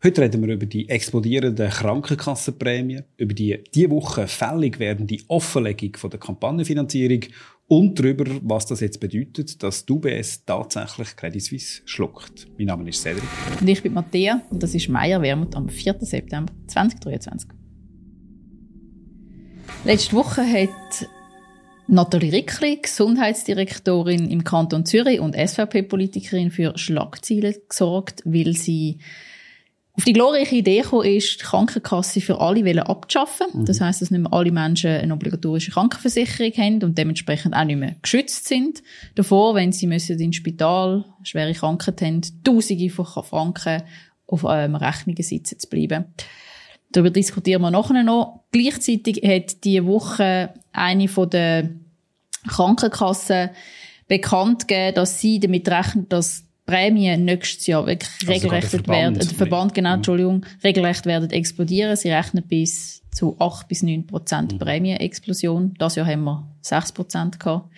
Heute reden wir über die explodierenden Krankenkassenprämien, über die diese Woche fällig werdende Offenlegung von der Kampagnenfinanzierung und darüber, was das jetzt bedeutet, dass die UBS tatsächlich Credit Suisse schluckt. Mein Name ist Cedric. Und ich bin Matthäa und das ist Meier Wermut am 4. September 2023. Letzte Woche hat Nathalie Rickli, Gesundheitsdirektorin im Kanton Zürich und SVP-Politikerin für Schlagzeilen gesorgt, weil sie auf die glorreiche Idee gekommen ist, die Krankenkasse für alle abzuschaffen. Mhm. Das heißt, dass nicht mehr alle Menschen eine obligatorische Krankenversicherung haben und dementsprechend auch nicht mehr geschützt sind davor, wenn sie müssen ins Spital schwere Krankheit haben, Tausende von Franken auf ähm, Rechnungen sitzen zu bleiben. Darüber diskutieren wir nachher noch. Gleichzeitig hat diese Woche eine von der Krankenkassen bekannt gegeben, dass sie damit rechnet, dass Prämien nächstes Jahr wirklich also regelrecht werden, der Verband, genau, Entschuldigung, regelrecht werden explodieren. Sie rechnen bis zu 8 bis 9 Prozent mhm. Prämienexplosion. Das Jahr haben wir 6 Prozent gehabt.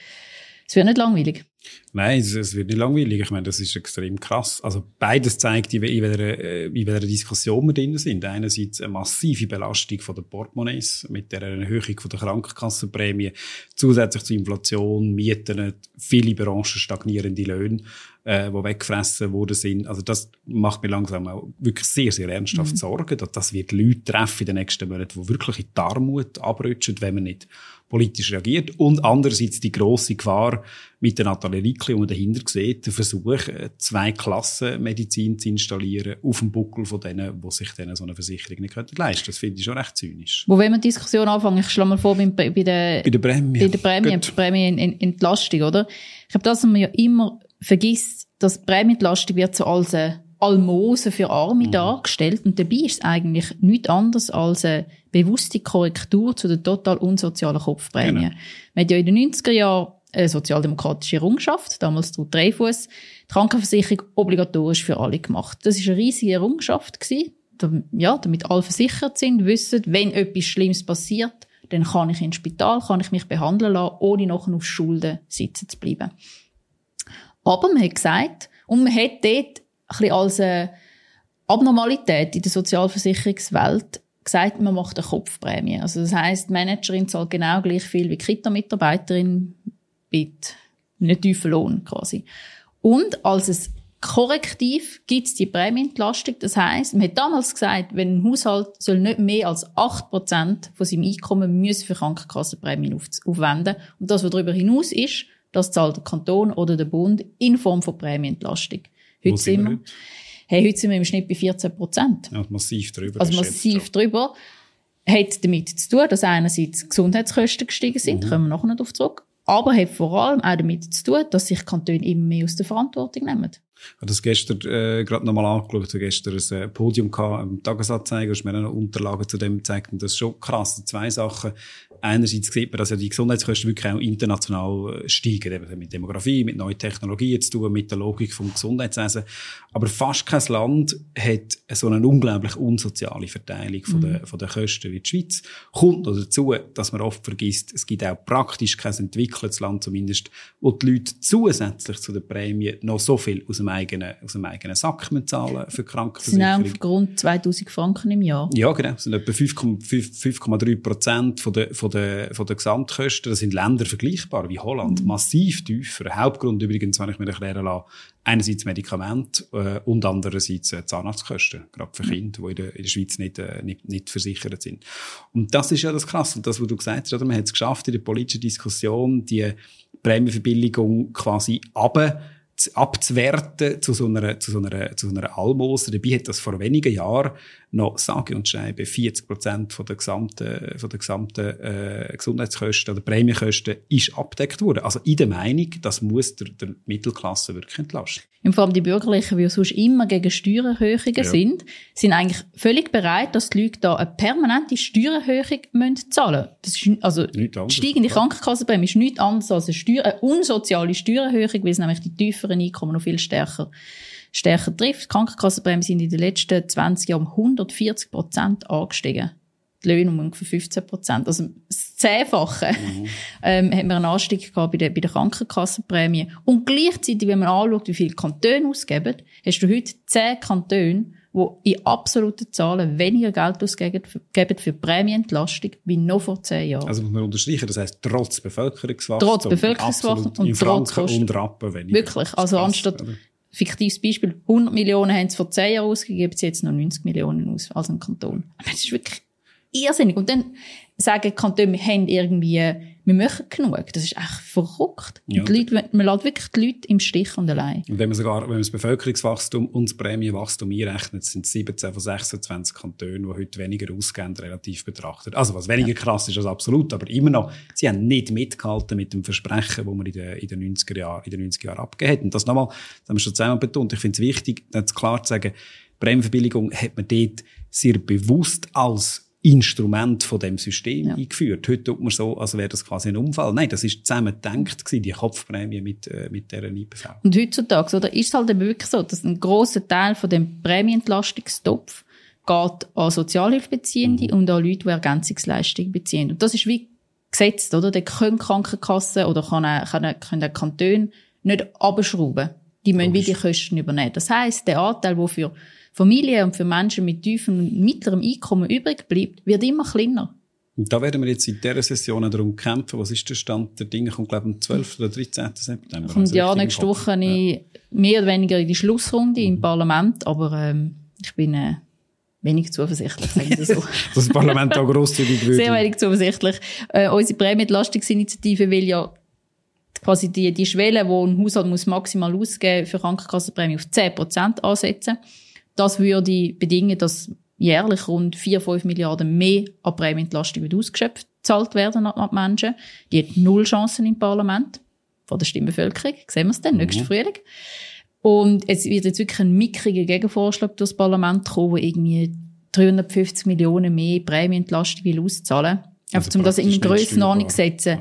Es wird nicht langweilig. Nein, es, es, wird nicht langweilig. Ich meine, das ist extrem krass. Also beides zeigt, in welcher, äh, in welcher Diskussion wir drin sind. Einerseits eine massive Belastung von den Portemonnaies mit der Erhöhung von der Krankenkassenprämie, zusätzlich zur Inflation, Mieten, viele Branchen stagnierende Löhne, äh, die weggefressen worden sind. Also das macht mir langsam auch wirklich sehr, sehr ernsthaft mhm. Sorgen, dass das wird Leute treffen in den nächsten Monaten, die wirklich in die Armut abrutschen, wenn man nicht politisch reagiert. Und andererseits die grosse Gefahr mit der Nathalie Rickli, die man dahinter sieht, der Versuch, äh, zwei Klassen Medizin zu installieren auf dem Buckel von denen, die sich denen so eine Versicherung nicht leisten können. Das finde ich schon recht zynisch. Wo wenn wir die Diskussion anfangen, ich schlage mal vor, bei, bei der, bei der Prämie, bei der Prämie, Prämienentlastung, oder? Ich habe das, was man ja immer vergisst, dass Prämienentlastung wird so als eine Almosen für Arme mhm. dargestellt. Und dabei ist es eigentlich nichts anderes als eine bewusste Korrektur zu der total unsozialen Kopfprämie. Genau. Man hat ja in den 90er Jahren eine sozialdemokratische Errungenschaft, damals der Dreifuss, die Krankenversicherung obligatorisch für alle gemacht. Das ist eine riesige Errungenschaft gewesen, ja, damit alle versichert sind, wissen, wenn etwas Schlimmes passiert, dann kann ich ins Spital, kann ich mich behandeln lassen, ohne nachher auf Schulden sitzen zu bleiben. Aber man hat gesagt, und man hat dort ein bisschen als eine Abnormalität in der Sozialversicherungswelt gesagt, man macht eine Kopfprämie. Also das heißt, die Managerin zahlt genau gleich viel wie Kita-Mitarbeiterin mit einem tiefen Lohn quasi. Und als es Korrektiv gibt es die Prämienentlastung. Das heißt, man hat damals gesagt, wenn ein Haushalt soll nicht mehr als 8% von seinem Einkommen für Krankenkassenprämien aufwenden. Und das, was darüber hinaus ist, das zahlt der Kanton oder der Bund in Form von Prämienentlastung. Heute sind wir, hey, heute sind wir im Schnitt bei 14 Prozent. Ja, massiv drüber. Also massiv drüber. Hat damit zu tun, dass einerseits Gesundheitskosten gestiegen sind, mhm. kommen wir nachher noch darauf zurück, aber hat vor allem auch damit zu tun, dass sich Kantone immer mehr aus der Verantwortung nehmen. Ich habe das gestern äh, gerade nochmal angeschaut. Ich habe gestern ein äh, Podium gehabt, am Tagesanzeiger, hast mir noch Unterlagen zu dem gezeigt. Und das ist schon krass. Zwei Sachen einerseits sieht man, dass ja die Gesundheitskosten wirklich auch international äh, steigen, eben mit Demografie, mit neuen Technologien zu tun, mit der Logik vom Gesundheitswesen. Aber fast kein Land hat so eine unglaublich unsoziale Verteilung von, mhm. der, von der Kosten wie die Schweiz. Kommt noch dazu, dass man oft vergisst, es gibt auch praktisch kein entwickeltes Land zumindest, wo die Leute zusätzlich zu der Prämie noch so viel aus dem eigenen, aus dem eigenen Sack zahlen für Krankenversicherung. Das sind rund 2000 Franken im Jahr. Ja, genau. Das sind etwa 5,3 Prozent von der, von den, von den Gesamtkosten, das sind Länder vergleichbar wie Holland, mhm. massiv tiefer. Hauptgrund übrigens, wenn ich mir erklären lasse, einerseits Medikamente äh, und andererseits äh, Zahnarztkosten, gerade für Kinder, die in der, in der Schweiz nicht, äh, nicht, nicht versichert sind. Und das ist ja das Krasse. Und das, was du gesagt hast, oder? man hat es geschafft, in der politischen Diskussion die Prämienverbilligung quasi aber abzuwerten zu so einer, zu so einer, zu so einer Almoser. Dabei hat das vor wenigen Jahren noch sage und schreibe 40 Prozent von der gesamten, von der gesamten äh, Gesundheitskosten oder Prämienkosten ist abdeckt worden. Also in der Meinung, das muss der, der Mittelklasse wirklich entlasten. Vor allem die Bürgerlichen, die sonst immer gegen Steuererhöhungen ja. sind, sind eigentlich völlig bereit, dass die Leute da eine permanente Steuererhöhung müssen zahlen Das ist, also die steigende Krankenkassenprämie ist nichts anderes als eine, Steuer, eine unsoziale Steuererhöhung, weil es nämlich die tieferen Einkommen noch viel stärker stärker trifft. Die Krankenkassenprämien sind in den letzten 20 Jahren um 140 Prozent angestiegen. Die Löhne um ungefähr 15 Prozent. Also das Zehnfache mhm. ähm, hat man einen Anstieg gehabt bei der, bei der Krankenkassenprämie. Und gleichzeitig, wenn man anschaut, wie viele Kantone ausgeben, hast du heute zehn Kantone, die in absoluten Zahlen weniger Geld ausgeben für Prämienentlastung wie noch vor zehn Jahren. Also muss man unterstreichen, das heisst trotz Bevölkerungswachstum. Trotz Bevölkerungswachstum und trotz und Rappen weniger. Wirklich, also anstatt, oder? Fiktives Beispiel, 100 Millionen haben sie vor zehn Jahren ausgegeben, sie jetzt noch 90 Millionen aus, als ein Kanton. Das ist wirklich irrsinnig. Und dann sagen die Kantone, wir haben irgendwie wir machen genug. Das ist echt verrückt. Ja. die Leute, man lässt wirklich die Leute im Stich und allein. Und wenn man sogar, wenn man das Bevölkerungswachstum und das Prämienwachstum einrechnet, sind es 17 von 26 Kantonen, die heute weniger ausgeben, relativ betrachtet. Also, was weniger ja. krass ist als absolut, aber immer noch, sie haben nicht mitgehalten mit dem Versprechen, das man in den, in den 90er Jahren, in den 90er Jahren abgegeben hat. Und das nochmal, das haben wir schon zweimal betont. Ich finde es wichtig, jetzt klar zu sagen, Prämienverbilligung hat man dort sehr bewusst als Instrument von dem System ja. eingeführt. Heute tut man so, als wäre das quasi ein Unfall. Nein, das ist zusammen gedacht gewesen, die Kopfprämie mit, äh, mit dieser IPV. Und heutzutage, oder, ist es halt wirklich so, dass ein grosser Teil von dem Prämienentlastungstopf geht an Sozialhilfebeziehende mhm. und an Leute, die Ergänzungsleistungen beziehen. Und das ist wie gesetzt, oder? Da können Krankenkassen oder kann, können der Kanton nicht abschrauben. Die müssen wie die Kosten übernehmen. Das heisst, der Anteil, der für Familien und für Menschen mit tiefem und mittlerem Einkommen übrig bleibt, wird immer kleiner. Und da werden wir jetzt in dieser Session darum kämpfen. Was ist der Stand der Dinge? Kommt, glaube ich, am 12. oder 13. September. Kommt ja, nächste Woche ja. mehr oder weniger in die Schlussrunde mhm. im Parlament, aber ähm, ich bin äh, wenig zuversichtlich, sagen Sie so. das Parlament auch grosszügig würde. Sehr wenig zuversichtlich. Äh, unsere Prämienentlastungsinitiative will ja quasi die, die Schwelle, die ein Haushalt muss maximal ausgeben für Krankenkassenprämie auf 10% ansetzen. Das würde bedingen, dass jährlich rund 4, 5 Milliarden mehr an Prämienentlastung ausgeschöpft gezahlt werden an die Menschen. Die haben null Chancen im Parlament. Von der Stimmbevölkerung. Sehen wir es dann, mhm. nächsten Frühling. Und es wird jetzt wirklich ein mickriger Gegenvorschlag durchs Parlament kommen, der irgendwie 350 Millionen mehr Prämienentlastung will auszahlen. Also Einfach, um das in Grössenordnung zu setzen. Ja.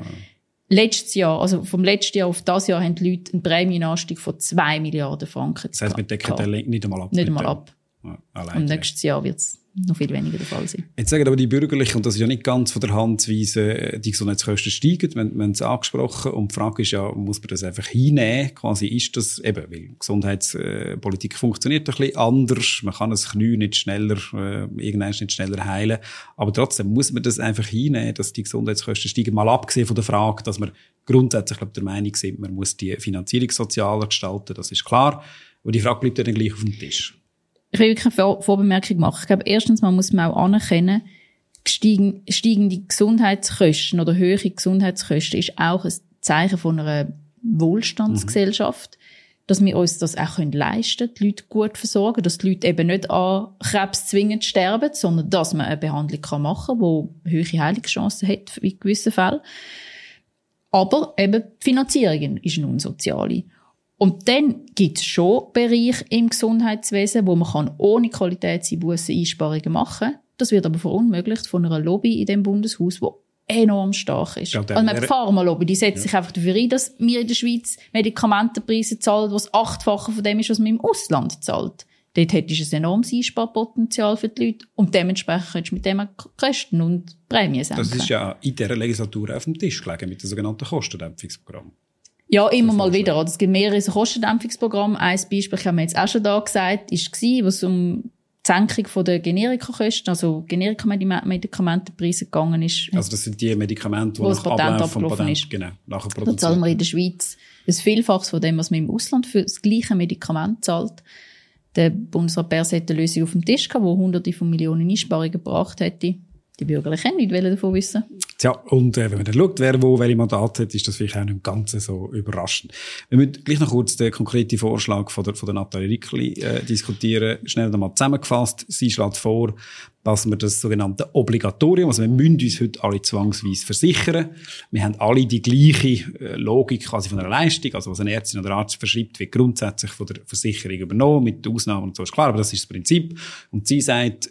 Letztes Jahr, also vom letzten Jahr auf das Jahr, haben die Leute einen Prämienanstieg von 2 Milliarden Franken. Das heisst, wir decken den nicht einmal ab. Nicht einmal ab. Ja, und nächstes Jahr wird es noch viel weniger der Fall sein. Jetzt sagen aber die Bürgerlichen, und das ist ja nicht ganz von der Hand zu weisen, die Gesundheitskosten steigen, wenn, wenn es angesprochen. Und die Frage ist ja, muss man das einfach hinnehmen? Quasi ist das eben, weil Gesundheitspolitik funktioniert ein bisschen anders, man kann das Knie nicht schneller, äh, irgendwann nicht schneller heilen, aber trotzdem muss man das einfach hinnehmen, dass die Gesundheitskosten steigen, mal abgesehen von der Frage, dass wir grundsätzlich glaub, der Meinung sind, man muss die Finanzierung sozialer gestalten, das ist klar, aber die Frage bleibt dann gleich auf dem Tisch ich will wirklich eine Vorbemerkung machen. Ich glaube, erstens mal muss man auch anerkennen, steigende Gesundheitskosten oder höhere Gesundheitskosten ist auch ein Zeichen von einer Wohlstandsgesellschaft, mhm. dass wir uns das auch leisten können, die Leute gut versorgen, dass die Leute eben nicht an Krebs zwingend sterben, sondern dass man eine Behandlung machen kann, die höhere Heilungschancen hat in gewissen Fällen. Aber eben die Finanzierung ist nun soziale. Und dann gibt es schon Bereiche im Gesundheitswesen, wo man kann ohne Qualitätseinbußen Einsparungen machen kann. Das wird aber verunmöglicht von einer Lobby in dem Bundeshaus, die enorm stark ist. Ja, also die Pharmalobby, die setzt ja. sich einfach dafür ein, dass wir in der Schweiz Medikamentenpreise zahlen, was achtfache von dem ist, was man im Ausland zahlt. Dort hättest du ein enormes Einsparpotenzial für die Leute und dementsprechend könntest du mit dem Kosten und Prämien senken. Das ist ja in dieser Legislatur auf dem Tisch gelegen mit dem sogenannten Kostendämpfungsprogramm. Ja, immer mal wieder. Es gibt mehrere so Kostendämpfungsprogramme. Ein Beispiel, ich habe jetzt auch schon da gesagt, ist war, was um die Senkung der Generikakosten, also Generika-Medikamentenpreise gegangen ist. Also das sind die Medikamente, die nach Patent Ablauf vom Patent, ist. genau, nachher produziert. Da zahlen wir in der Schweiz ein Vielfaches von dem, was man im Ausland für das gleiche Medikament zahlt. Der Bundesrat Bers hat eine Lösung auf dem Tisch gehabt, die hunderte von Millionen Einsparungen gebracht hätte. Die Bürgerlichen nicht davon wissen. Tja, und äh, wenn man dann schaut, wer wo welche Mandate hat, ist das vielleicht auch nicht ganz so überraschend. Wir müssen gleich noch kurz den konkreten Vorschlag von der, von der Nathalie Rickli äh, diskutieren. Schnell nochmal zusammengefasst. Sie schlägt vor, dass wir das sogenannte Obligatorium, also wir müssen uns heute alle zwangsweise versichern. Wir haben alle die gleiche äh, Logik quasi von einer Leistung, also was ein Ärztin oder Arzt verschreibt, wird grundsätzlich von der Versicherung übernommen, mit Ausnahmen und so ist klar, aber das ist das Prinzip. Und sie sagt,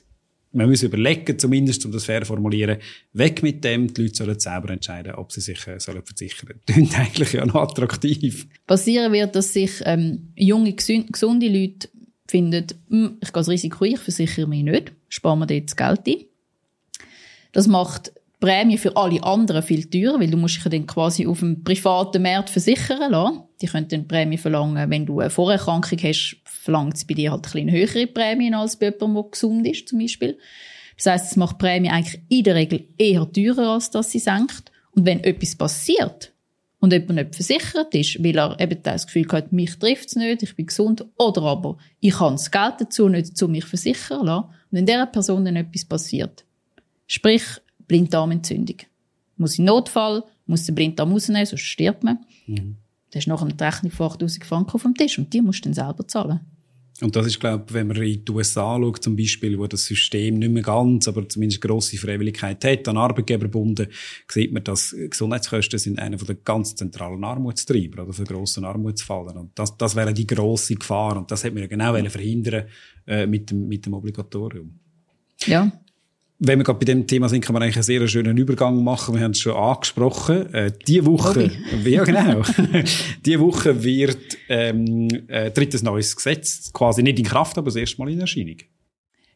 man muss überlegen, zumindest, um das fair formulieren, weg mit dem, die Leute sollen selber entscheiden, ob sie sich äh, sollen versichern sollen. Klingt eigentlich ja noch attraktiv. Passieren wird, dass sich ähm, junge, gesunde Leute finden, hm, ich gehe das Risiko ich versichere mich nicht, sparen wir dort das Geld ein. Das macht die Prämie für alle anderen viel teurer, weil du musst dich dann quasi auf dem privaten Markt versichern lassen. Die können dann Prämie verlangen, wenn du eine Vorerkrankung hast, verlangt es bei dir halt ein höhere Prämien als bei jemandem, der gesund ist, zum Beispiel. Das heißt, es macht Prämie eigentlich in der Regel eher teurer, als dass sie senkt. Und wenn etwas passiert und jemand nicht versichert ist, weil er eben das Gefühl hat, mich trifft es nicht, ich bin gesund, oder aber ich habe das Geld dazu nicht dazu, mich versichern lassen, und wenn dieser Person dann etwas passiert, sprich Blinddarmentzündung, muss in Notfall, muss den Blinddarm rausnehmen, sonst stirbt man. Mhm. Da ist nachher eine Rechnung von 8000 Franken auf dem Tisch und die musst du dann selber zahlen. Und das ist, glaube ich, wenn man in die USA schaut, zum Beispiel, wo das System nicht mehr ganz, aber zumindest grosse Freiwilligkeit hat, an Arbeitgeberbunden, sieht man, dass Gesundheitskosten sind einer der ganz zentralen Armutstreiber oder von grossen Armutsfallen. Und das, das wäre die grosse Gefahr. Und das hätte man ja genau verhindern äh, mit, dem, mit dem Obligatorium. Ja wenn wir gerade bei dem Thema sind, kann man eigentlich einen sehr schönen Übergang machen. Wir haben es schon angesprochen. Äh, die Woche, Hobby. ja genau, die Woche wird ähm, äh, tritt ein neues Gesetz quasi nicht in Kraft, aber das erste Mal in Erscheinung.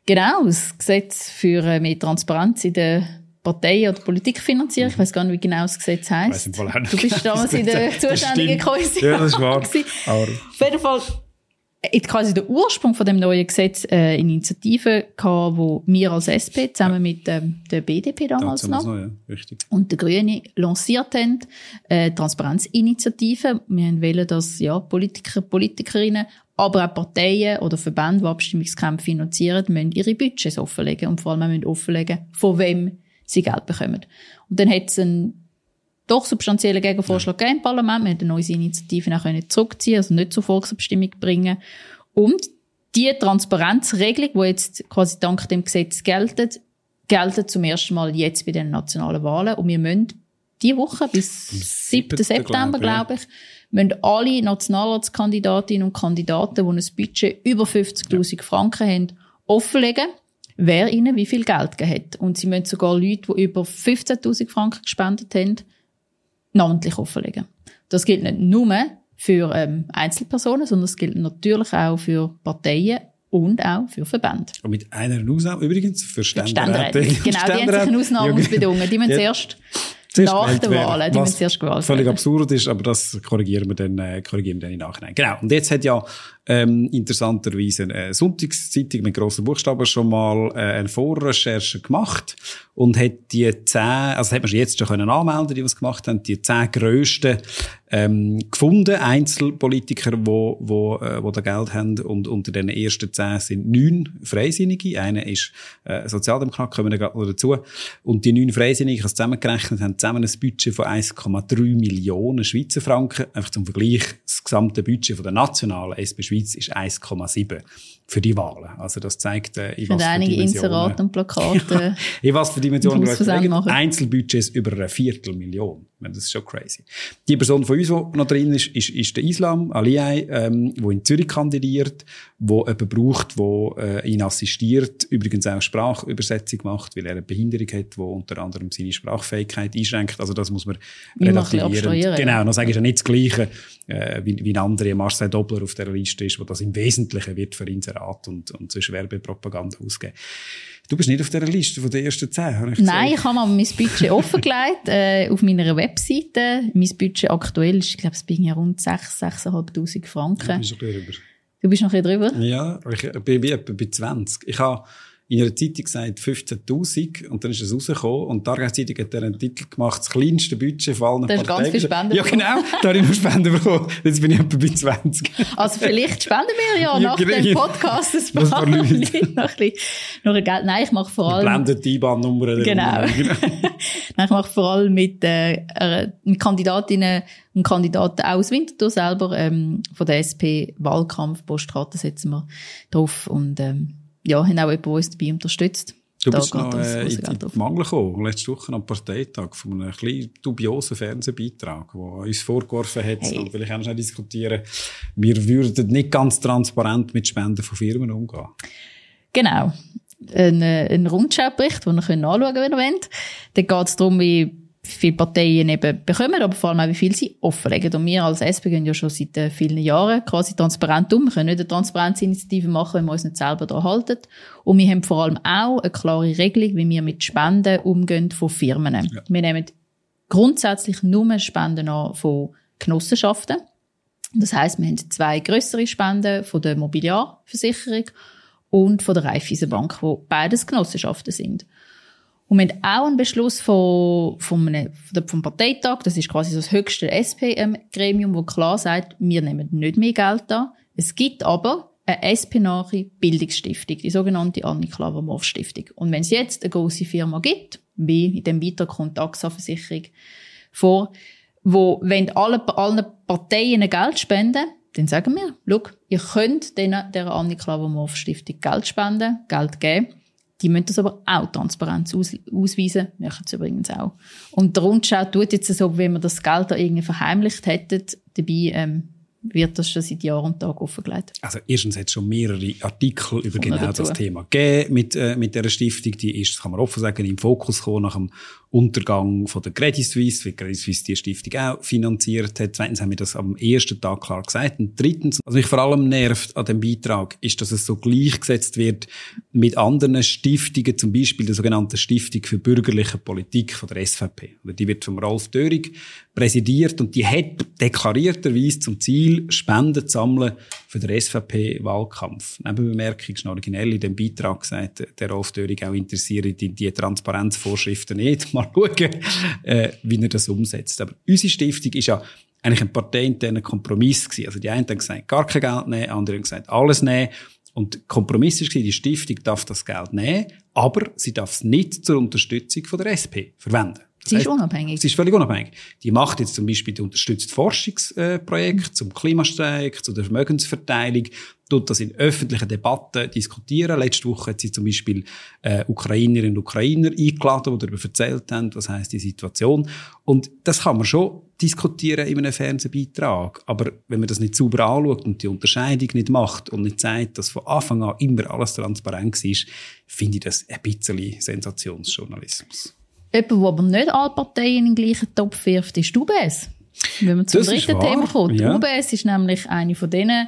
Genau, das Gesetz für äh, mehr Transparenz in der Partei- oder Politikfinanzierung. Ich weiß gar nicht, wie genau das Gesetz heisst. Du bist damals in der zuständigen Kommission. Ja, das ist wahr. Auf jeden Fall quasi der Ursprung von dem neuen Gesetz äh, eine Initiative gehabt, wo wir als SP zusammen mit ähm, der BDP damals noch, noch ja, und der Grünen lanciert haben, äh, Transparenzinitiative. Wir wollen, dass ja Politiker, Politikerinnen, aber auch Parteien oder Verbände, die Abstimmungskämpfe finanzieren, müssen ihre Budgets offenlegen und vor allem müssen offenlegen, von wem sie Geld bekommen. Und dann hat es einen doch substanziellen Gegenvorschlag ja. im Parlament. Wir haben neue Initiativen auch zurückziehen, also nicht zur Volksabstimmung bringen. Und die Transparenzregelung, die jetzt quasi dank dem Gesetz gelten, gelten zum ersten Mal jetzt bei den nationalen Wahlen. Und wir müssen diese Woche bis 7. September, glaube ich, müssen alle Nationalratskandidatinnen und Kandidaten, die ein Budget über 50.000 ja. Franken haben, offenlegen, wer ihnen wie viel Geld hat. Und sie müssen sogar Leute, die über 15.000 Franken gespendet haben, namentlich offenlegen. Das gilt nicht nur für ähm, Einzelpersonen, sondern es gilt natürlich auch für Parteien und auch für Verbände. Und mit einer Ausnahme übrigens für Ständeräte. Genau, die haben sich eine Ausnahmungsbedingungen. Die müssen ja. zuerst nach den Wahlen, die müssen zuerst gewählt Völlig absurd ist, aber das korrigieren wir dann, äh, korrigieren wir dann im Nachhinein. Genau. Und jetzt hat ja ähm, interessanterweise eine Sonntagszeitung mit grossen Buchstaben schon mal äh, eine Vorrecherche gemacht und hat die zehn, also hat man jetzt schon können anmelden, die was gemacht haben, die zehn grössten ähm, gefunden, Einzelpolitiker, wo, wo, äh, wo da Geld haben und unter den ersten zehn sind neun Freisinnige, einer ist äh, Sozialdemokrat, kommen wir gerade noch dazu. Und die neun Freisinnige, die zusammengerechnet haben, zusammen ein Budget von 1,3 Millionen Schweizer Franken, einfach zum Vergleich, das gesamte Budget von der nationalen SP Schweiz ist 1,7 für die Wahlen. Also das zeigt, äh, in was für einige Inserate und Plakate. in was für Dimensionen wir Einzelbudgets über eine Viertelmillion. Das ist schon crazy. Die Person von uns, die noch drin ist, ist, ist der Islam Aliay, ähm, wo in Zürich kandidiert, wo jemanden braucht, wo äh, ihn assistiert, übrigens auch Sprachübersetzung macht, weil er eine Behinderung hat, wo unter anderem seine Sprachfähigkeit einschränkt. Also das muss man relativieren. Genau, dann sage ich ja nicht das Gleiche, äh, wie, wie ein anderer Marcel Dobler auf der Liste ist, wo das im Wesentlichen wird für Inserat und, und sonst Werbepropaganda ausgeben. Du bist nicht auf dieser Liste von den ersten zehn, habe ich Nein, ich habe mal mein Budget offengelegt äh, auf meiner Webseite. Mein Budget aktuell ist, ich glaube, es bin ja rund 6.000, 6.500 Franken. Du bist noch ein drüber. Du bist noch ein drüber? Ja, ich bin etwa bei 20. Ich habe in einer Zeitung gesagt 15.000 und dann ist es rausgekommen und die Tageszeitung hat dann einen Titel gemacht, das kleinste Budget von allen Da hast ganz viel Spenden Ja genau, da habe ich noch Spenden bekommen. Jetzt bin ich etwa bei 20. Also vielleicht spenden wir ja nach dem Podcast ein paar noch ein bisschen, noch ein Geld. Nein, ich mache vor allem... Blendet die IBAN-Nummer. Genau. genau. Nein, ich mache vor allem mit, äh, mit Kandidatinnen und Kandidaten aus Winterthur selber ähm, von der SP Wahlkampf Postkarten setzen wir drauf und ähm, ja, haben auch jemanden, der uns dabei unterstützt. Du da bist noch äh, in, in die Mangel gekommen, letzte Woche am Parteitag, von einem kleinen dubiosen Fernsehbeitrag, der uns vorgeworfen hat, hey. ich auch noch diskutieren, wir würden nicht ganz transparent mit Spenden von Firmen umgehen. Genau. Ein, äh, ein Rundschaubericht, den ihr anschauen könnt, wenn ihr wollt. Da geht es darum, wie viele Parteien eben bekommen, aber vor allem auch, wie viel sie offenlegen. Und wir als SP gehen ja schon seit äh, vielen Jahren quasi transparent um. Wir können nicht eine Transparenzinitiative machen, wenn wir uns nicht selber daran halten. Und wir haben vor allem auch eine klare Regelung, wie wir mit Spenden umgehen von Firmen. Ja. Wir nehmen grundsätzlich nur Spenden an von Genossenschaften. Das heißt, wir haben zwei größere Spenden von der Mobiliarversicherung und von der Raiffeisenbank, wo beides Genossenschaften sind. Und wir haben auch einen Beschluss von, von einem, vom Parteitag, das ist quasi das höchste SP-Gremium, wo klar sagt, wir nehmen nicht mehr Geld an. Es gibt aber eine SP-nahe Bildungsstiftung, die sogenannte Anniklaver-Morf-Stiftung. Und wenn es jetzt eine große Firma gibt, wie in dem Beitrag kommt AXA-Versicherung vor, wo, wenn alle, allen Parteien Geld spenden, dann sagen wir, schau, ihr könnt denen, der Anniklaver-Morf-Stiftung Geld spenden, Geld geben. Die müssen das aber auch transparent aus, ausweisen. Machen sie übrigens auch. Und der Rundschau tut jetzt so, wenn wir das Geld da irgendwie verheimlicht hätten. Dabei ähm, wird das schon seit Jahr und Tag offengelegt. Also erstens hat es schon mehrere Artikel über genau dazu. das Thema gegeben mit, äh, mit dieser Stiftung. Die ist, das kann man offen sagen, im Fokus gekommen nach dem Untergang von der Credit Suisse, weil Credit Suisse die Stiftung auch finanziert hat. Zweitens haben wir das am ersten Tag klar gesagt. Und drittens, was mich vor allem nervt an dem Beitrag, ist, dass es so gleichgesetzt wird mit anderen Stiftungen, zum Beispiel der sogenannten Stiftung für bürgerliche Politik von der SVP. Die wird vom Rolf Dörig präsidiert und die hat deklarierterweise zum Ziel, Spenden zu sammeln für den SVP-Wahlkampf. Nebenbemerkung ist originell in dem Beitrag gesagt, der Rolf Dörig auch interessiert in die Transparenzvorschriften nicht mal schauen, äh, wie er das umsetzt. Aber unsere Stiftung ist ja eigentlich ein parteiinterner Kompromiss gewesen. Also die einen haben gesagt, gar kein Geld nehmen, andere haben gesagt, alles nehmen. Und der Kompromiss war, die Stiftung darf das Geld nehmen, aber sie darf es nicht zur Unterstützung von der SP verwenden. Sie ist unabhängig. Sie ist völlig unabhängig. Die macht jetzt zum Beispiel die unterstützt Forschungsprojekte äh, zum Klimastreik, zu der Vermögensverteilung, tut das in öffentlichen Debatten diskutieren. Letzte Woche hat sie zum Beispiel äh, Ukrainerinnen und Ukrainer eingeladen, die darüber erzählt haben, was heißt die Situation. Und das kann man schon diskutieren in einem Fernsehbeitrag. Aber wenn man das nicht sauber anschaut und die Unterscheidung nicht macht und nicht sagt, dass von Anfang an immer alles transparent ist, finde ich das ein bisschen Sensationsjournalismus. Jemand, der aber nicht alle Parteien in den gleichen Topf wirft, ist UBS. Wenn man zum das dritten Thema kommt. Ja. UBS ist nämlich eine von denen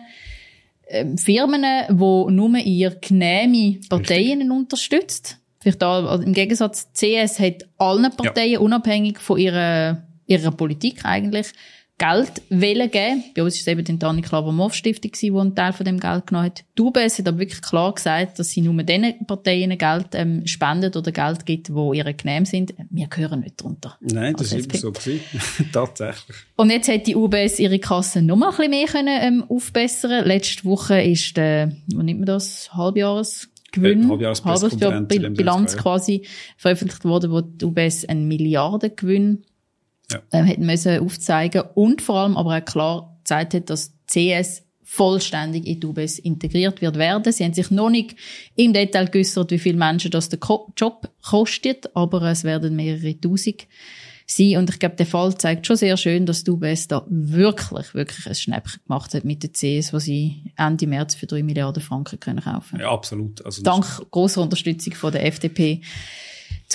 ähm, Firmen, die nur ihr genehme Parteien Richtig. unterstützt. Vielleicht da, also Im Gegensatz, CS hat allen Parteien, ja. unabhängig von ihrer, ihrer Politik eigentlich, Geld wollen geben. Bei uns war es eben die Dani Klaver-Moff-Stiftung, die einen Teil von dem Geld genommen hat. Die UBS hat aber wirklich klar gesagt, dass sie nur den Parteien Geld ähm, spendet oder Geld gibt, wo ihre genehm sind. Wir gehören nicht darunter. Nein, das ist immer so. Tatsächlich. Und jetzt hat die UBS ihre Kasse noch mal ein bisschen mehr können, ähm, aufbessern. Letzte Woche ist der, wie nennt man das, Halbjahres Gewinn, Halbjahresjahr Bilanz quasi veröffentlicht worden, wo die UBS einen Milliardengewinn ja. ähm, hätten müssen aufzeigen und vor allem aber auch klar gezeigt hat, dass CS vollständig in die UBS integriert wird werden. Sie haben sich noch nicht im Detail geäußert, wie viele Menschen das der Job kostet, aber es werden mehrere Tausend sein. Und ich glaube, der Fall zeigt schon sehr schön, dass die UBS da wirklich, wirklich ein Schnäppchen gemacht hat mit der CS, wo sie Ende März für drei Milliarden Franken können kaufen. Ja, absolut. Also Dank großer Unterstützung von der FDP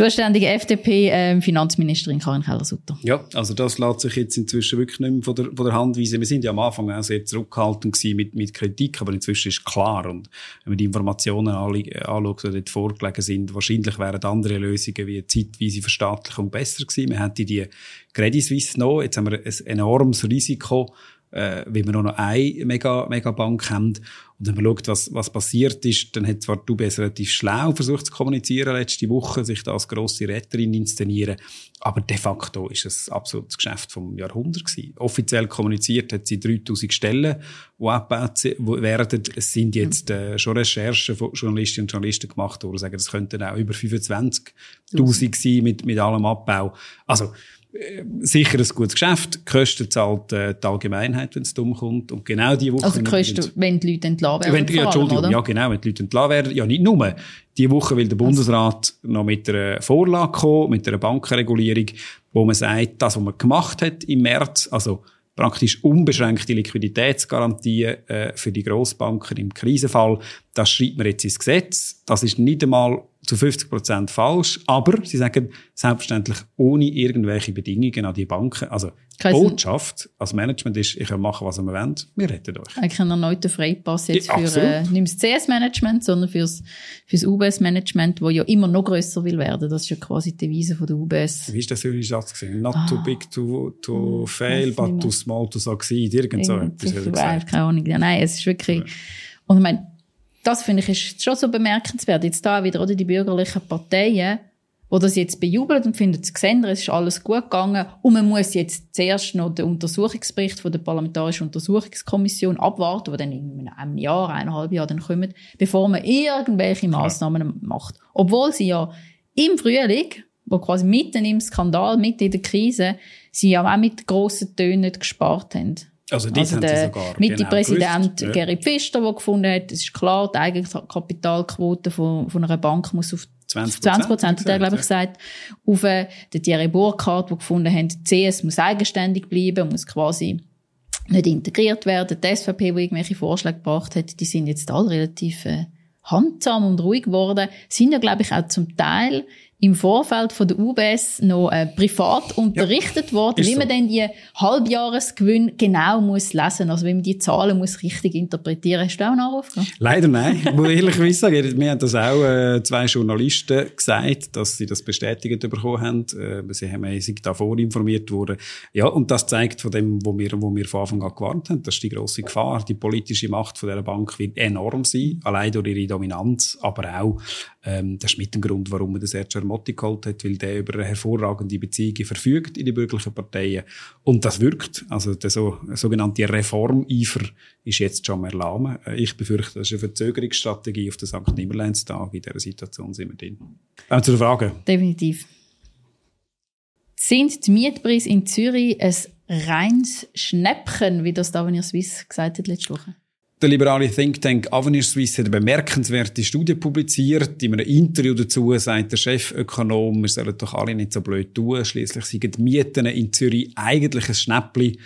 zuständige FDP-Finanzministerin ähm, Karin Keller-Sutter. Ja, also das lässt sich jetzt inzwischen wirklich nicht mehr von der, von der Hand weisen. Wir sind ja am Anfang auch sehr zurückhaltend gewesen mit, mit Kritik, aber inzwischen ist klar und wenn man die Informationen anschaut, die dort vorgelegen sind, wahrscheinlich wären andere Lösungen wie eine zeitweise Verstaatlichung besser gewesen. Wir hätten die Credit Suisse noch, jetzt haben wir ein enormes Risiko, äh, wie wir nur noch eine Mega, Megabank haben. Und wenn man schaut, was, was passiert ist, dann hat zwar die UBS relativ schlau versucht zu kommunizieren letzte Woche, sich da als grosse Retterin inszenieren, aber de facto ist es ein absolutes Geschäft vom Jahrhundert gewesen. Offiziell kommuniziert hat sie 3000 Stellen, die abgebaut werden. Es sind jetzt äh, schon Recherchen von Journalistinnen und Journalisten gemacht worden, die sagen, es könnten auch über 25'000 sein mit, mit allem Abbau. Also, sicher ein gutes Geschäft. Die Kosten zahlt äh, die Allgemeinheit, wenn es dumm kommt. Und genau die Woche... Also die Kosten, wenn die Leute entlassen werden? Wenn, ja, Entschuldigung, allem, ja genau, wenn die Leute entlassen werden. Ja, nicht nur. Die Woche will der Bundesrat also. noch mit einer Vorlage kommen, mit einer Bankenregulierung, wo man sagt, das, was man gemacht hat im März, also praktisch unbeschränkte Liquiditätsgarantie äh, für die Grossbanken im Krisenfall. Das schreibt man jetzt ins Gesetz. Das ist nicht einmal zu 50 Prozent falsch, aber sie sagen selbstverständlich ohne irgendwelche Bedingungen an die Banken. Also die Botschaft als Management ist, ich kann machen, was wir wollen, wir retten euch. Eigentlich ein erneuter Freipass jetzt ja, für äh, nicht das CS-Management, sondern fürs, fürs UBS-Management, wo ja immer noch grösser will werden. Das ist ja quasi die Devise von der UBS. Wie ist das für Satz gesehen? Not ah. too big to, to hm, fail, but too small to succeed. Irgend so etwas. Ich weiß, keine Ahnung. Ja, nein, es ist wirklich, ja. und ich meine, das finde ich ist schon so bemerkenswert. Jetzt da wieder, oder die bürgerlichen Parteien, wo das jetzt bejubelt und finden, sie sehen, es ist alles gut gegangen und man muss jetzt zuerst noch den Untersuchungsbericht von der Parlamentarischen Untersuchungskommission abwarten, der dann in einem Jahr, eineinhalb Jahr dann kommt, bevor man irgendwelche Massnahmen ja. macht. Obwohl sie ja im Frühling, wo quasi mitten im Skandal, mitten in der Krise, sie ja auch mit grossen Tönen nicht gespart haben. Also, also der sogar Mitte-Präsident genau Gary Pfister, der gefunden hat, es ist klar, die Eigenkapitalquote von, von einer Bank muss auf 20 Prozent, hat er, glaube ich, gesagt. Auf äh, der Thierry Burkhardt, der gefunden hat, die CS muss eigenständig bleiben, muss quasi nicht integriert werden. Die SVP, die irgendwelche Vorschläge gebracht hat, die sind jetzt alle relativ äh, handsam und ruhig geworden. Sind ja, glaube ich, auch zum Teil im Vorfeld von der UBS noch äh, privat unterrichtet ja, worden, wie man so. denn die Halbjahresgewinn genau muss lesen, also wie man die Zahlen muss richtig interpretieren. Hast du auch einen Anruf gehabt? Leider nein. Ich muss ehrlich sagen, mir haben das auch äh, zwei Journalisten gesagt, dass sie das bestätigt bekommen haben. Äh, sie haben äh, sich da vorinformiert worden. Ja, und das zeigt von dem, wo wir, wo wir von Anfang an gewarnt haben, das ist die grosse Gefahr. Die politische Macht von dieser Bank wird enorm sein, allein durch ihre Dominanz, aber auch ähm, das ist mit dem Grund, warum man den Sergio Armotti geholt hat, weil der über hervorragende Beziehungen verfügt in die bürgerlichen Parteien. Und das wirkt. Also der so, sogenannte Reformeifer ist jetzt schon mal lahm. Äh, ich befürchte, das ist eine Verzögerungsstrategie auf den St. Nimmerleinstag. In dieser Situation sind wir drin. Äh, zu der Frage. Definitiv. Sind die Mietpreise in Zürich ein reines Schnäppchen, wie das Davenier Swiss gesagt hat letzte Woche? Der liberale Think Tank Avenir Suisse hat eine bemerkenswerte Studie publiziert. In einem Interview dazu sagt der Chefökonom, wir sollen doch alle nicht so blöd tun. Schließlich sind die Mieten in Zürich eigentlich ein Schnäppli.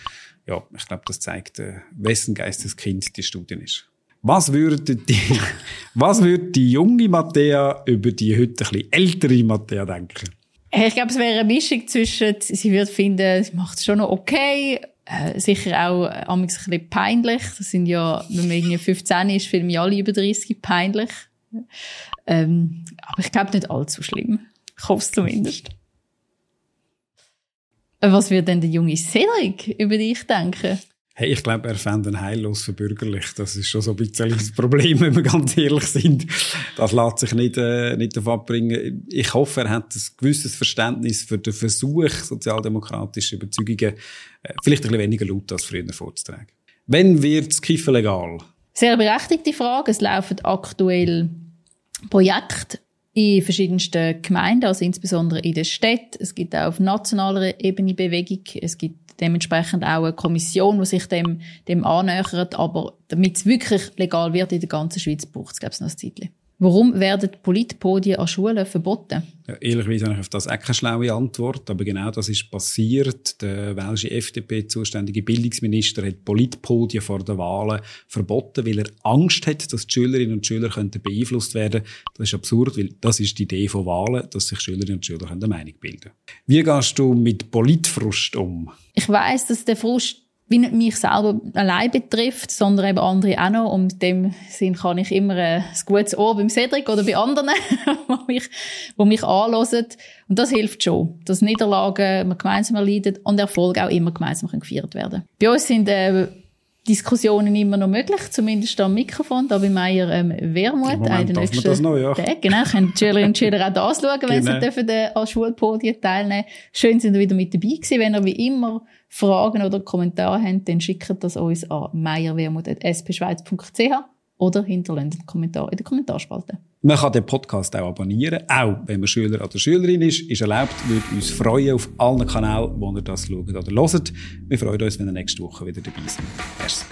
Ja, ich glaube, das zeigt, äh, wessen Geisteskind die Studie ist. Was würde die, was würde die junge Mattea über die heute ein bisschen ältere Mattea denken? Ich glaube, es wäre eine Mischung zwischen, sie würde finden, sie macht es schon noch okay, äh, sicher auch äh, ein bisschen peinlich. Das sind ja, wenn man irgendwie 15 ist, fühlen wir alle über 30 peinlich. Ähm, aber ich glaube nicht allzu schlimm. Ich hoffe es zumindest. Äh, was wird denn der junge Cedric über dich denken? Hey, ich glaube, er fände ihn heillos verbürgerlich. Das ist schon so ein bisschen das Problem, wenn wir ganz ehrlich sind. Das lässt sich nicht, äh, nicht davon abbringen. Ich hoffe, er hat ein gewisses Verständnis für den Versuch, sozialdemokratische Überzeugungen äh, vielleicht ein bisschen weniger laut als früher vorzutragen. Wenn wird das Kiffen legal? Sehr berechtigte Frage. Es laufen aktuell Projekte in verschiedensten Gemeinden, also insbesondere in den Städten. Es gibt auch auf nationaler Ebene Bewegung. Es gibt dementsprechend auch eine Kommission, die sich dem, dem annähert. Aber damit es wirklich legal wird in der ganzen Schweiz, braucht es, glaube ich, noch ein Zeitchen. Warum werden Politpodien an Schulen verboten? Ja, ehrlicherweise habe ich auf das auch keine schlaue Antwort, aber genau das ist passiert. Der welsche FDP-zuständige Bildungsminister hat Politpodien vor den Wahlen verboten, weil er Angst hat, dass die Schülerinnen und Schüler könnten beeinflusst werden Das ist absurd, weil das ist die Idee von Wahlen, dass sich Schülerinnen und Schüler eine Meinung bilden können. Wie gehst du mit Politfrust um? Ich weiß, dass der Frust wie nicht mich selber allein betrifft, sondern eben andere auch noch. Und in dem Sinn kann ich immer ein gutes Ohr beim Cedric oder bei anderen, die mich, die mich anhören. Und das hilft schon, dass Niederlagen wir gemeinsam erleiden und Erfolge auch immer gemeinsam gefeiert werden Bei uns sind äh, Diskussionen immer noch möglich, zumindest am Mikrofon, da bei Meier ähm, Wermut. Einen der nächsten das noch, ja. Tag. Genau, können die Schülerinnen und Schüler auch das schauen, wenn genau. sie dürfen, äh, an Schulpodien teilnehmen Schön sind ihr wieder mit dabei gewesen. Wenn ihr wie immer Fragen oder Kommentare habt, dann schickt das uns an meierwermut.spschweiz.ch oder hinterlasst einen Kommentar in der Kommentarspalte. Man kann den Podcast auch abonnieren, auch wenn man Schüler oder Schülerin ist, ist erlaubt. Wir würden uns freuen auf allen Kanälen, wo ihr das schaut oder hört. Wir freuen uns, wenn ihr nächste Woche wieder dabei seid. Merci.